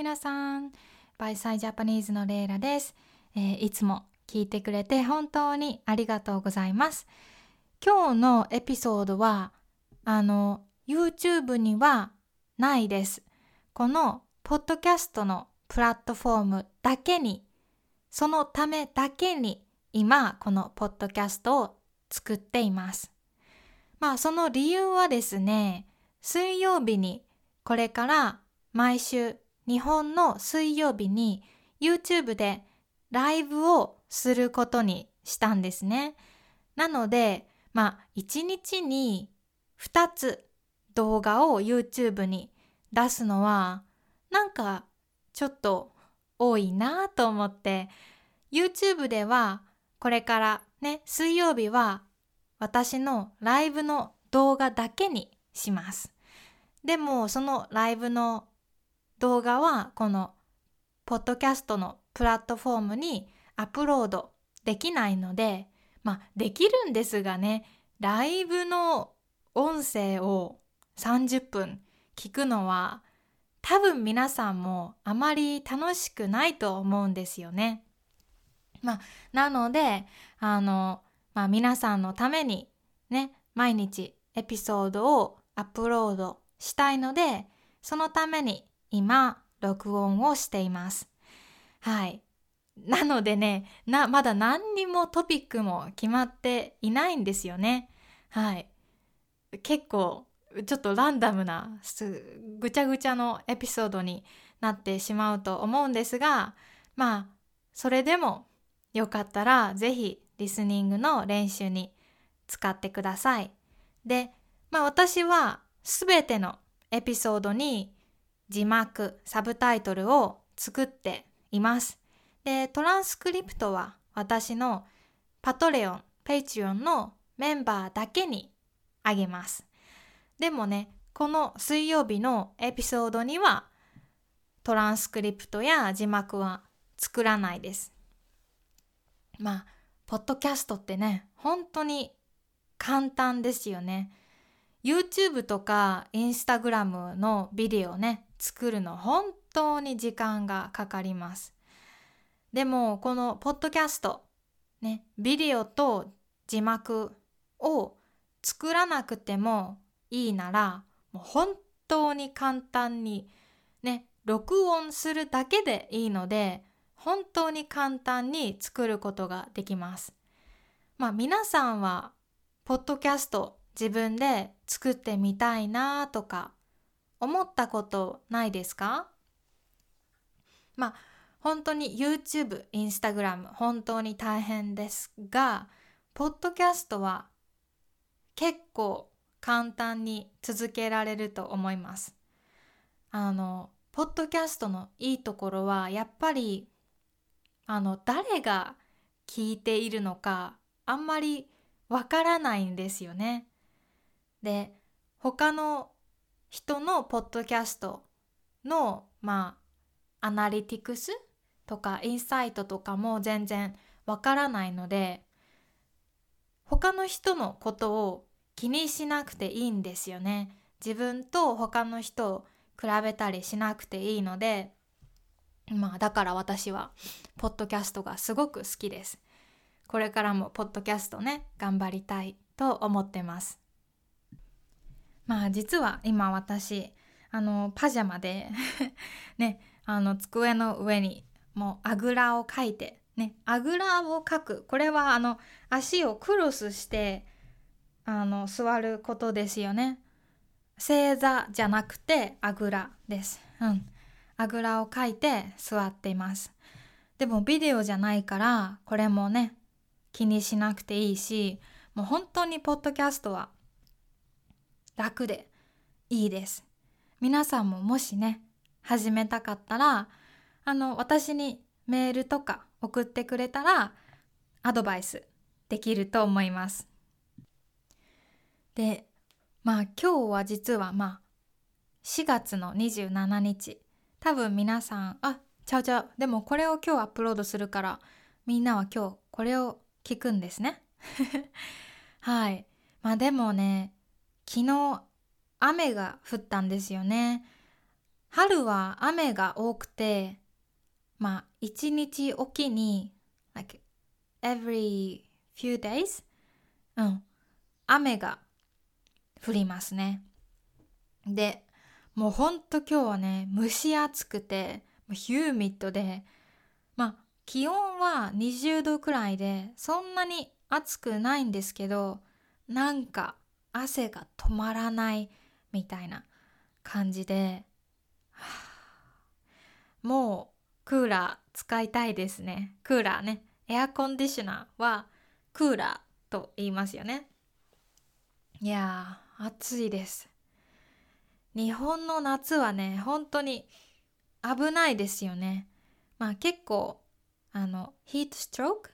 皆さん。バイサイジャパニーズのレイラです、えー、いつも聞いてくれて本当にありがとうございます。今日のエピソードは、あの、YouTube にはないです。このポッドキャストのプラットフォームだけに、そのためだけに今このポッドキャストを作っています。まあその理由はですね、水曜日にこれから毎週日本の水曜日に YouTube でライブをすることにしたんですね。なので、まあ1日に2つ動画を YouTube に出すのはなんかちょっと多いなと思って YouTube ではこれからね水曜日は私のライブの動画だけにします。でもそのライブの動画はこのポッドキャストのプラットフォームにアップロードできないのでまあできるんですがねライブの音声を30分聞くのは多分皆さんもあまり楽しくないと思うんですよね。まあ、なのであの、まあ、皆さんのためにね毎日エピソードをアップロードしたいのでそのために今録音をしています。はい。なのでねなまだ何にもトピックも決まっていないんですよね。はい。結構ちょっとランダムなぐちゃぐちゃのエピソードになってしまうと思うんですがまあそれでもよかったらぜひリスニングの練習に使ってください。で、まあ私はすべてのエピソードに字幕、サブタイトルを作っています。で、トランスクリプトは私のパトレオン、 Patreon のメンバーだけにあげます。でもね、この水曜日のエピソードにはトランスクリプトや字幕は作らないです。まあ、ポッドキャストってね、本当に簡単ですよね。YouTube とか Instagram のビデオね、作るの本当に時間がかかります。でも、このポッドキャスト、ね、ビデオと字幕を作らなくてもいいなら、もう本当に簡単にね、録音するだけでいいので、本当に簡単に作ることができます。まあ皆さんは、ポッドキャスト自分で作ってみたいなとか思ったことないですか？まあ本当に YouTube、Instagram 本当に大変ですが、ポッドキャストは結構簡単に続けられると思います。あの、ポッドキャストのいいところはやっぱりあの誰が聞いているのかあんまりわからないんですよね。で他の人のポッドキャストのまあアナリティクスとかインサイトとかも全然わからないので他の人のことを気にしなくていいんですよね。自分と他の人を比べたりしなくていいのでまあだから私はポッドキャストがすごく好きです。これからもポッドキャストね頑張りたいと思ってます。まあ実は今私あのパジャマで ねあの机の上にもうあぐらをかいてねあぐらをかくこれはあの足をクロスしてあの座ることですよね。正座じゃなくてあぐらです。うん。あぐらをかいて座っています。でもビデオじゃないからこれもね気にしなくていいしもう本当にポッドキャストは楽でいいです。皆さんももしね始めたかったらあの私にメールとか送ってくれたらアドバイスできると思います。でまあ今日は実はまあ4月の27日多分皆さん、あ、ちゃうちゃう。でもこれを今日アップロードするから、みんなは今日これを聞くんですね。はい。まあでもね、昨日雨が降ったんですよね。春は雨が多くて、まあ、一日おきに、like, every few days? うん、雨が降りますね。で、もうほんと今日はね、蒸し暑くて、ヒューミッドで、まあ、気温は20度くらいで、そんなに暑くないんですけど、なんか汗が止まらないみたいな感じで、もうクーラー使いたいですね。クーラーね。エアコンディショナーはクーラーと言いますよね。いやー、暑いです。日本の夏はね、本当に危ないですよね。まあ結構、あの、ヒートストローク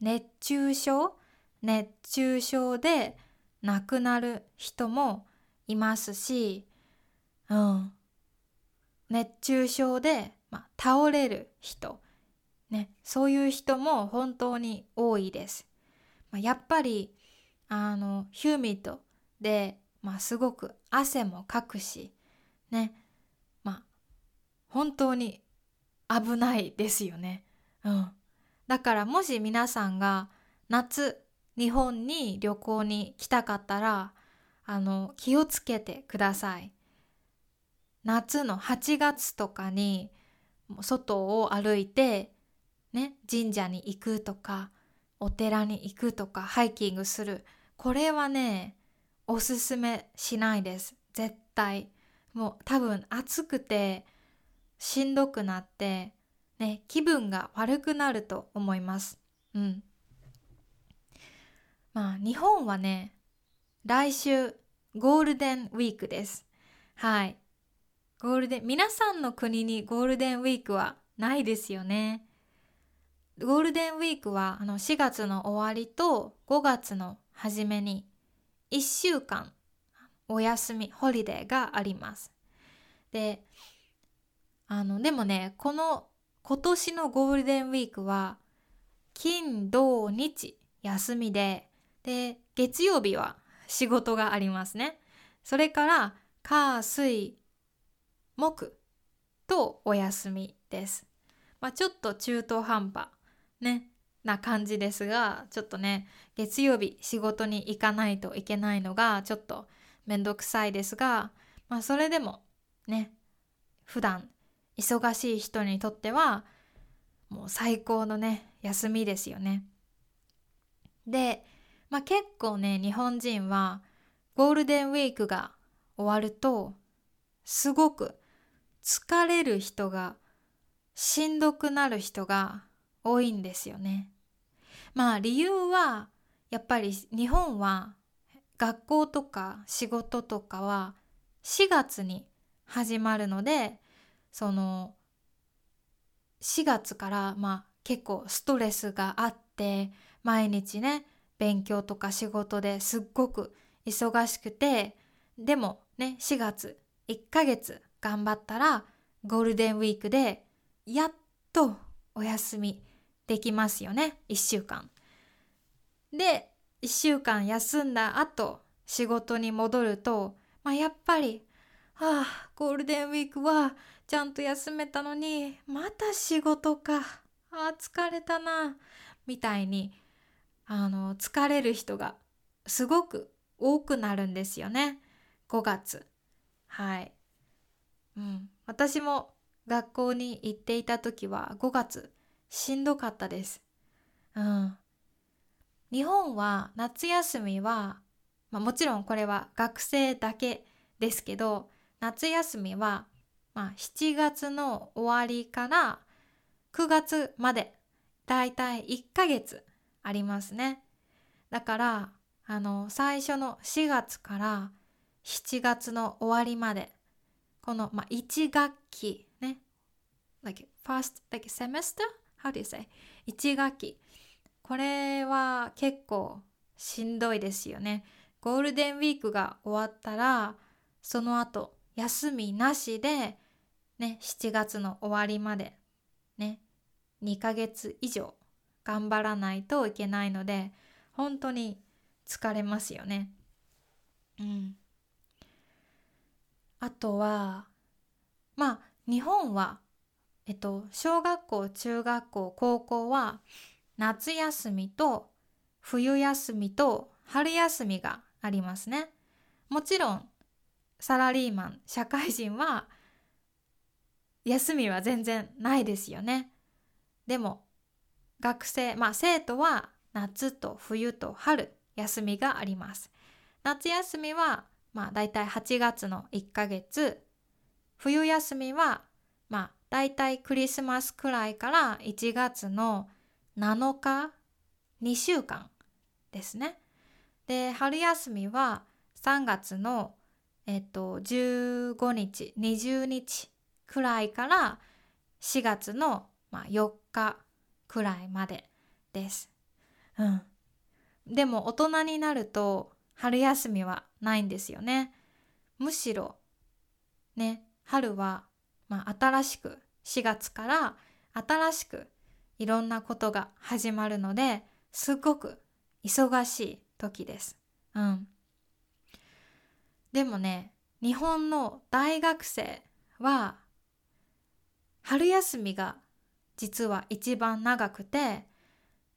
熱中症？熱中症で亡くなる人もいますし、うん。熱中症で、ま、倒れる人、ね、そういう人も本当に多いです。ま、やっぱり、あの、ヒューミッドで、ま、すごく汗もかくし、ね、ま、本当に危ないですよね。うん。だからもし皆さんが夏日本に旅行に来たかったらあの気をつけてください。夏の8月とかに外を歩いてね神社に行くとかお寺に行くとかハイキングする。これはねおすすめしないです。絶対。もう多分暑くてしんどくなってね気分が悪くなると思います。うん。まあ日本はね、来週ゴールデンウィークです。はい。ゴールデン、皆さんの国にゴールデンウィークはないですよね。ゴールデンウィークはあの4月の終わりと5月の初めに1週間お休み、ホリデーがあります。で、あの、でもね、この今年のゴールデンウィークは金、土、日休みでで、月曜日は仕事がありますね。それから、火、水、木とお休みです。まあ、ちょっと中途半端ね、な感じですが、ちょっとね、月曜日仕事に行かないといけないのがちょっとめんどくさいですが、まあそれでもね、普段忙しい人にとってはもう最高のね、休みですよね。で、まあ、結構ね日本人はゴールデンウィークが終わるとすごく疲れる人がしんどくなる人が多いんですよね。まあ理由はやっぱり日本は学校とか仕事とかは4月に始まるのでその4月からまあ結構ストレスがあって毎日ね勉強とか仕事ですっごく忙しくてでもね4月1ヶ月頑張ったらゴールデンウィークでやっとお休みできますよね1週間。で1週間休んだ後仕事に戻ると、まあ、やっぱり「はあゴールデンウィークはちゃんと休めたのにまた仕事かあ疲れたな」みたいにあの疲れる人がすごく多くなるんですよね。5月。はい、うん、私も学校に行っていた時は5月しんどかったです、うん、日本は夏休みは、まあ、もちろんこれは学生だけですけど夏休みは、まあ、7月の終わりから9月までだいたい1ヶ月ありますね。だからあの最初の4月から7月の終わりまでこの、まあ、1学期ね。like first like semester? How do you say? 1学期。これは結構しんどいですよね。ゴールデンウィークが終わったらその後休みなしでね7月の終わりまでね2ヶ月以上。頑張らないといけないので本当に疲れますよね。うん。あとはまあ日本はえっと小学校中学校高校は夏休みと冬休みと春休みがありますね。もちろんサラリーマン社会人は休みは全然ないですよね。でも学生まあ生徒は夏と冬と春休みがあります。夏休みはまあだいたい8月の1ヶ月冬休みはまあだいたいクリスマスくらいから1月の7日2週間ですね。で春休みは3月のえっと15日20日くらいから4月の、まあ、4日くらいまでです。うん。でも大人になると春休みはないんですよね。むしろね春は、まあ、新しく4月から新しくいろんなことが始まるのですごく忙しい時です。うん。でもね、日本の大学生は春休みが実は一番長くて、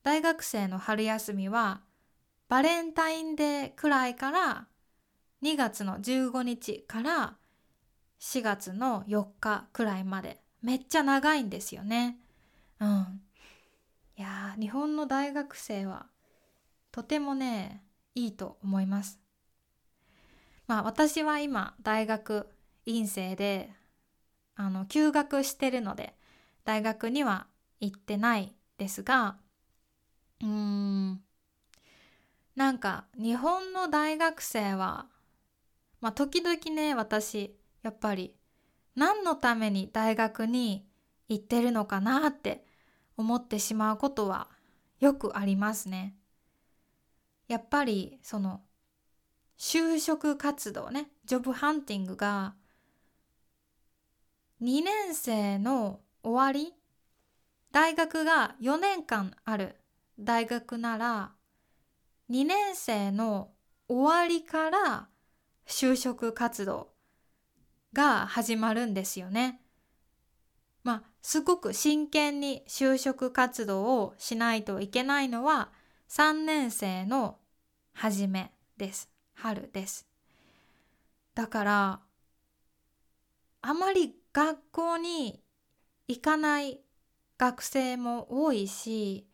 大学生の春休みはバレンタインデーくらいから2月の15日から4月の4日くらいまでめっちゃ長いんですよね。うん。いや日本の大学生はとてもねいいと思います。まあ私は今大学院生であの休学してるので大学には行ってないですがうーんなんか日本の大学生はまあ時々ね私やっぱり何のために大学に行ってるのかなって思ってしまうことはよくありますね。やっぱりその就職活動ねジョブハンティングが2年生の終わり？大学が4年間ある大学なら2年生の終わりから就職活動が始まるんですよね。まあすごく真剣に就職活動をしないといけないのは3年生の初めです。春です。だからあまり学校に行かない学生も多いし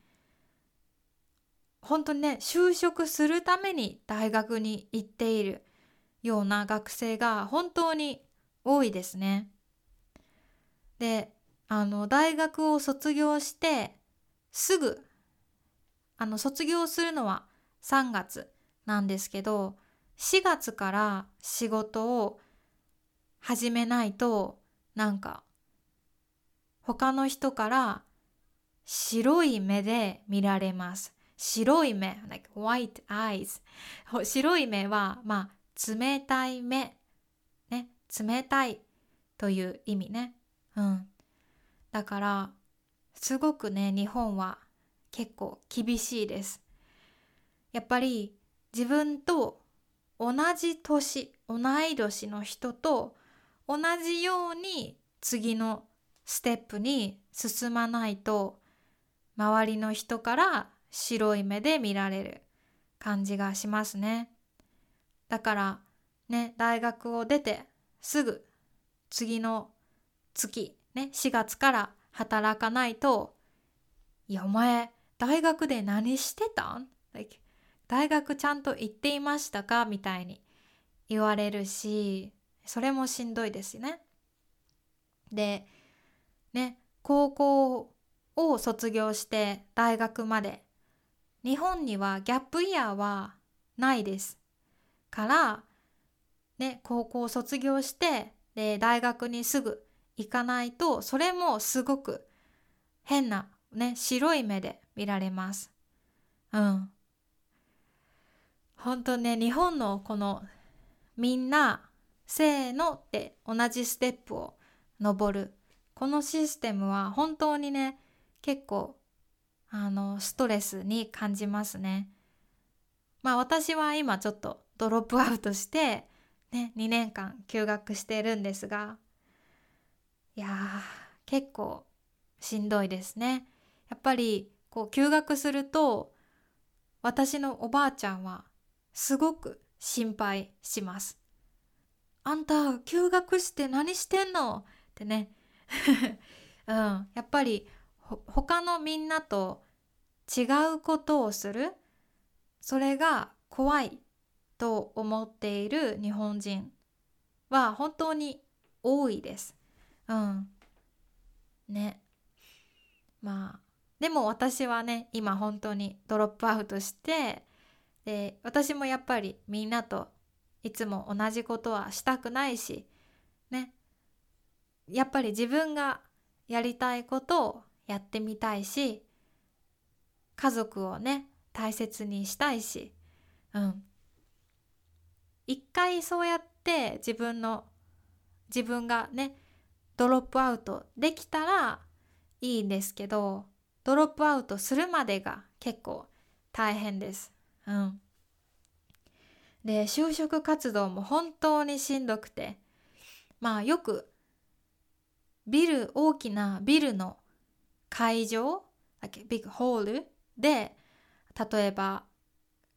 本当にね就職するために大学に行っているような学生が本当に多いですね。であの大学を卒業してすぐあの卒業するのは3月なんですけど4月から仕事を始めないとなんか他の人から白い目で見られます。白い目、like white eyes。白い目は、まあ、冷たい目。ね、冷たいという意味ね。うん。だからすごくね日本は結構厳しいです。やっぱり自分と同じ年同い年の人と同じように次のステップに進まないと周りの人から白い目で見られる感じがしますね。だからね大学を出てすぐ次の月ね、4月から働かないと、いや、お前、大学で何してたん、like、大学ちゃんと行っていましたか？みたいに言われるし、それもしんどいですよね。で、ね、高校を卒業して大学まで、日本にはギャップイヤーはないです。から、ね、高校を卒業して、で、大学にすぐ行かないとそれもすごく変なね白い目で見られます。うん。本当ね日本のこのみんなせーのって同じステップを登るこのシステムは本当にね結構あのストレスに感じますね。まあ私は今ちょっとドロップアウトしてね2年間休学してるんですがいや結構しんどいですね。やっぱりこう休学すると私のおばあちゃんはすごく心配しますあんた休学して何してんの？ってねうん、やっぱり他のみんなと違うことをする？それが怖いと思っている日本人は本当に多いです。うん。ね。まあでも私はね今本当にドロップアウトしてで私もやっぱりみんなといつも同じことはしたくないしやっぱり自分がやりたいことをやってみたいし家族をね大切にしたいしうん一回そうやって自分の自分がねドロップアウトできたらいいんですけどドロップアウトするまでが結構大変です。うん、で就職活動も本当にしんどくてまあよくビル大きなビルの会場ビッグホールで例えば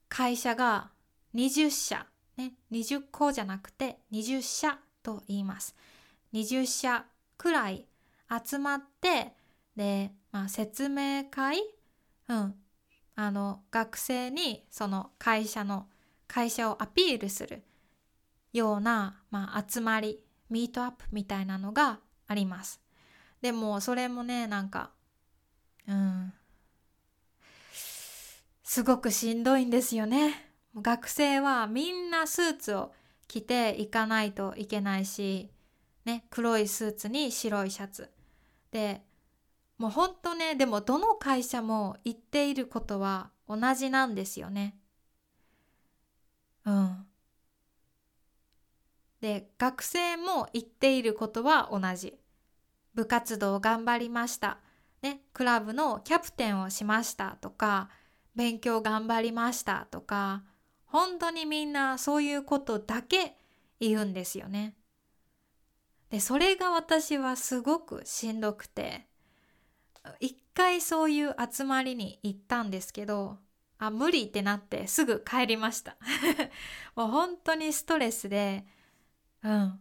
会社が20社、ね、20個じゃなくて20社と言います。20社くらい集まってで、まあ、説明会、うん、あの学生にその会社の会社をアピールするような、まあ、集まりミートアップみたいなのがあります。でもそれもねなんかうんすごくしんどいんですよね。学生はみんなスーツを着ていかないといけないし、ね、黒いスーツに白いシャツ。でもうほんとねでもどの会社も言っていることは同じなんですよね。うん。で学生も言っていることは同じ。部活動頑張りました。ね、クラブのキャプテンをしましたとか勉強頑張りましたとか本当にみんなそういうことだけ言うんですよね。でそれが私はすごくしんどくて一回そういう集まりに行ったんですけどあ無理ってなってすぐ帰りました もう本当にストレスでうん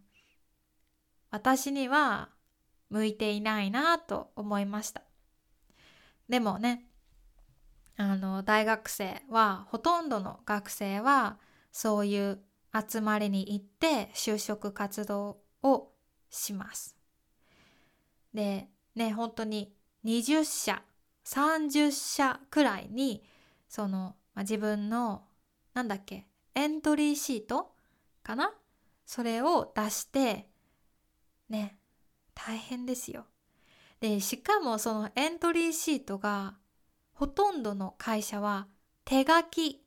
私には向いていないなと思いましたでもねあの大学生はほとんどの学生はそういう集まりに行って就職活動をします。でね本当に20社30社くらいにその、まあ、自分のなんだっけエントリーシートかな？それを出してね大変ですよ。でしかもそのエントリーシートがほとんどの会社は手書き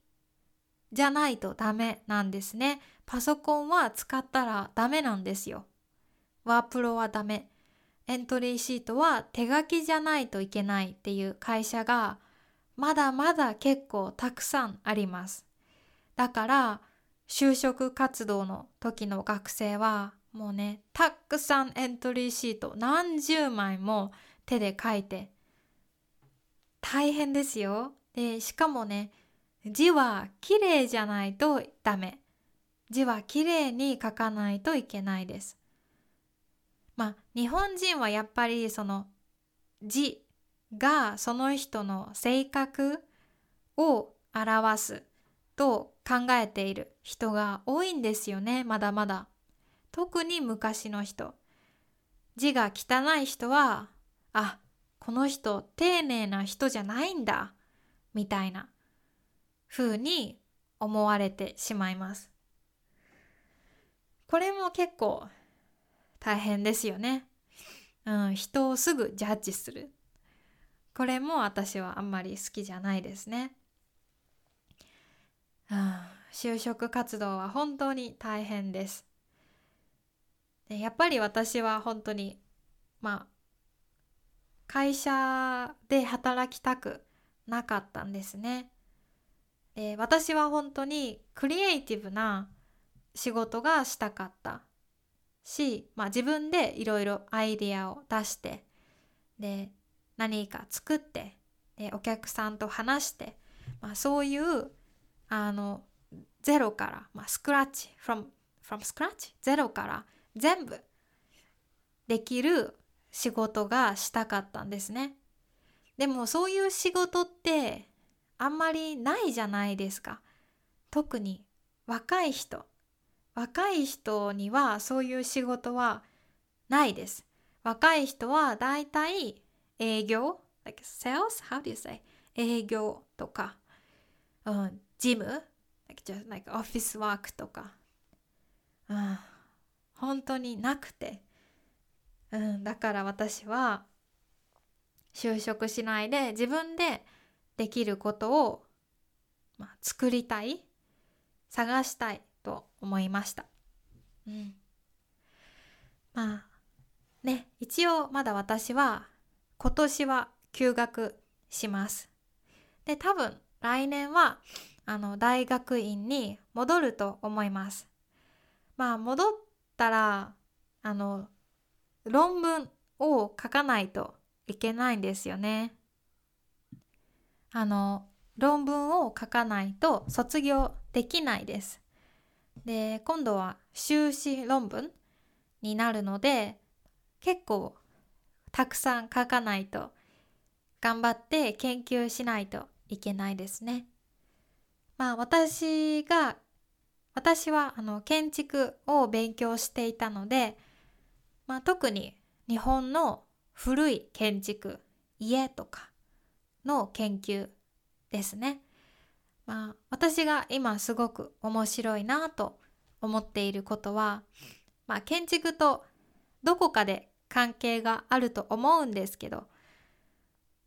じゃないとダメなんですね。パソコンは使ったらダメなんですよ。ワープロはダメ。エントリーシートは手書きじゃないといけないっていう会社がまだまだ結構たくさんあります。だから就職活動の時の学生はもうねたくさんエントリーシート何十枚も手で書いて大変ですよ。でしかもね字は綺麗じゃないとダメ。字は綺麗に書かないといけないです。まあ日本人はやっぱりその字がその人の性格を表すと考えている人が多いんですよねまだまだ。特に昔の人。字が汚い人はあこの人丁寧な人じゃないんだみたいな風に思われてしまいます。これも結構大変ですよね。うん、人をすぐジャッジする。これも私はあんまり好きじゃないですね。うん、就職活動は本当に大変です。でやっぱり私は本当にまあ会社で働きたくなかったんですね。で私は本当にクリエイティブな仕事がしたかったし、まあ、自分でいろいろアイデアを出してで何か作ってでお客さんと話して、まあ、そういうあのゼロから、まあ、スクラッチ from, from scratch ゼロから全部できる仕事がしたかったんですね。でもそういう仕事ってあんまりないじゃないですか。特に若い人。若い人にはそういう仕事はないです。若い人はだいたい営業 like sales? How do you say? 営業とか、うん、ジム like just like office work とか、うん、本当になくて、うん、だから私は就職しないで自分でできることを、まあ、作りたい探したいと思いました。うん、まあね一応まだ私は今年は休学します。で多分来年はあの大学院に戻ると思います。まあ戻ったらあの論文を書かないといけないんですよね。あの論文を書かないと卒業できないです。で今度は修士論文になるので結構たくさん書かないと頑張って研究しないといけないですね。まあ私が私はあの建築を勉強していたので、まあ、特に日本の古い建築家とかの研究ですね。まあ、私が今すごく面白いなと思っていることは、まあ、建築とどこかで関係があると思うんですけど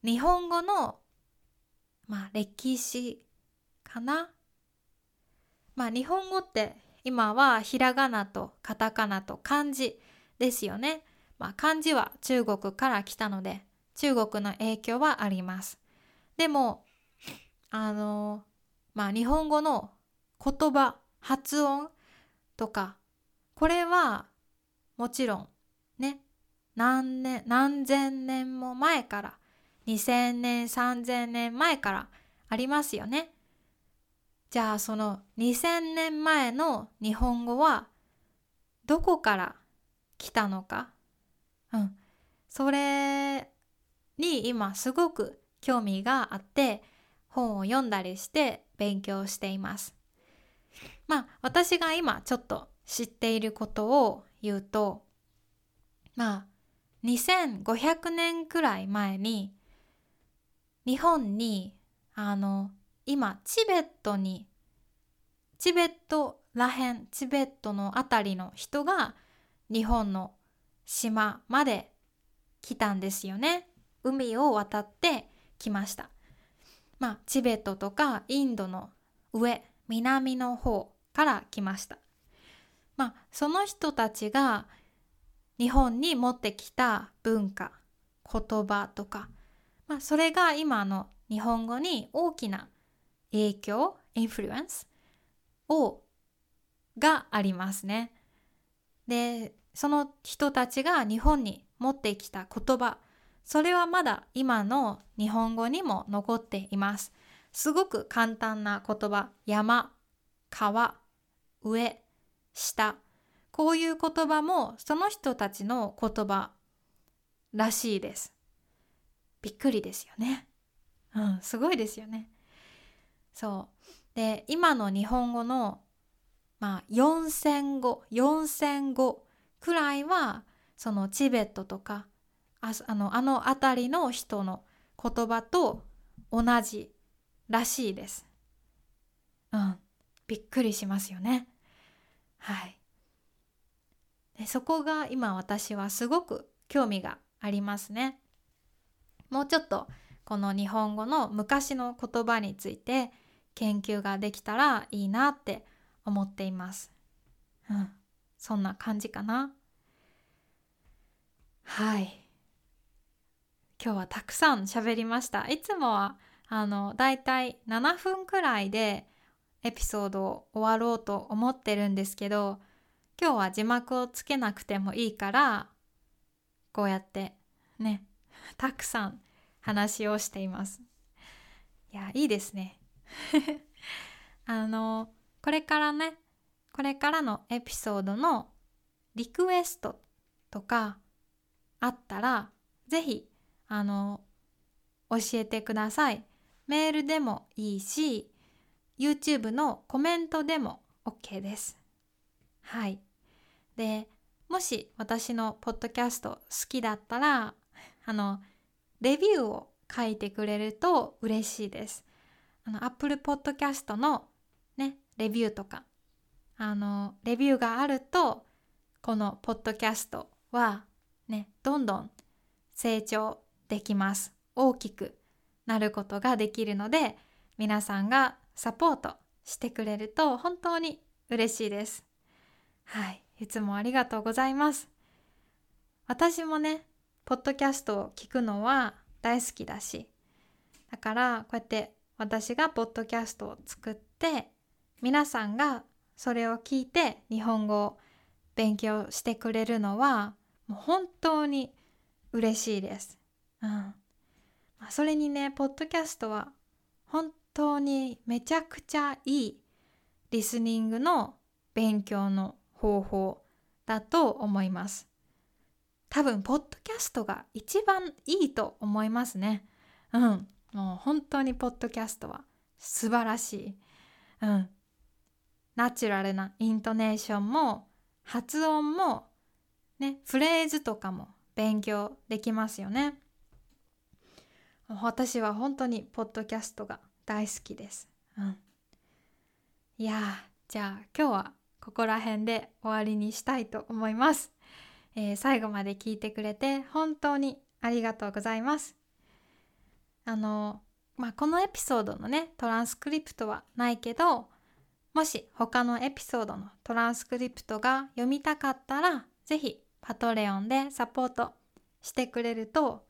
日本語の、まあ、歴史かな。まあ日本語って今はひらがなとカタカナと漢字ですよね。まあ、漢字は中国から来たので中国の影響はあります。でもあのまあ日本語の言葉発音とかこれはもちろんね何年何千年も前から2000年3000年前からありますよね。じゃあその2000年前の日本語はどこから来たのか？うん。それに今すごく興味があって本を読んだりして勉強しています。まあ私が今ちょっと知っていることを言うとまあ2500年くらい前に日本にあの今チベットにチベットらへんチベットの辺りの人が日本の島まで来たんですよね。海を渡ってきました。まあチベットとかインドの上南の方から来ました。まあその人たちが日本に持ってきた文化言葉とか、まあ、それが今の日本語に大きな影響インフルエンスをがありますね。でその人たちが日本に持ってきた言葉それはまだ今の日本語にも残っています。すごく簡単な言葉山川上下こういう言葉もその人たちの言葉らしいです。びっくりですよね。うん、すごいですよね。そう。で、今の日本語のまあ4000語、4000語くらいはそのチベットとかああのあの辺りの人の言葉と同じらしいです。うん、びっくりしますよね。はい。でそこが今私はすごく興味がありますね。もうちょっとこの日本語の昔の言葉について研究ができたらいいなって思っています。うん、そんな感じかな。はい。今日はたくさん喋りました。いつもはあのだいたい7分くらいでエピソードを終わろうと思ってるんですけど今日は字幕をつけなくてもいいからこうやってねたくさん話をしていますいやいいですね あのこれからねこれからのエピソードのリクエストとかあったらぜひあの教えてください。メールでもいいし YouTube のコメントでも OK です。はい。でもし私のポッドキャスト好きだったらあのレビューを書いてくれると嬉しいです。あの Apple Podcast のねレビューとかあのレビューがあるとこのポッドキャストはねどんどん成長できます。大きくなることができるので皆さんがサポートしてくれると本当に嬉しいです。はい。いつもありがとうございます。私もねポッドキャストを聞くのは大好きだしだからこうやって私がポッドキャストを作って皆さんがそれを聞いて日本語を勉強してくれるのはもう本当に嬉しいです。うん。それにね、ポッドキャストは本当にめちゃくちゃいいリスニングの勉強の方法だと思います。多分、ポッドキャストが一番いいと思いますね。うん。もう本当にポッドキャストは素晴らしい。うん。ナチュラルなイントネーションも発音もね、フレーズとかも勉強できますよね。私は本当にポッドキャストが大好きです。うん。いやじゃあ今日はここら辺で終わりにしたいと思います。えー、最後まで聞いてくれて本当にありがとうございます。あの、まあ、このエピソードのね、トランスクリプトはないけど、もし他のエピソードのトランスクリプトが読みたかったら、ぜひパトレオンでサポートしてくれると、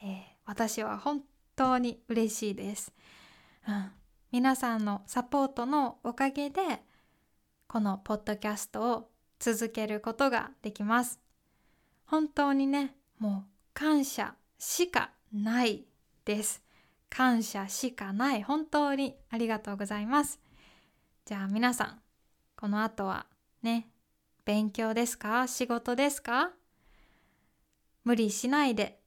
えー、私は本当に嬉しいです、うん。皆さんのサポートのおかげで、このポッドキャストを続けることができます。本当にね、もう感謝しかないです。感謝しかない。本当にありがとうございます。じゃあ皆さん、この後はね、勉強ですか？仕事ですか？無理しないで、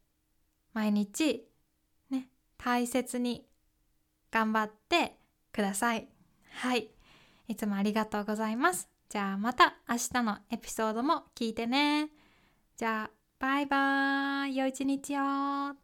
毎日、ね、大切に頑張ってください。はい。いつもありがとうございます。じゃあまた明日のエピソードも聞いてね。じゃあ、バイバーイ。良い一日を。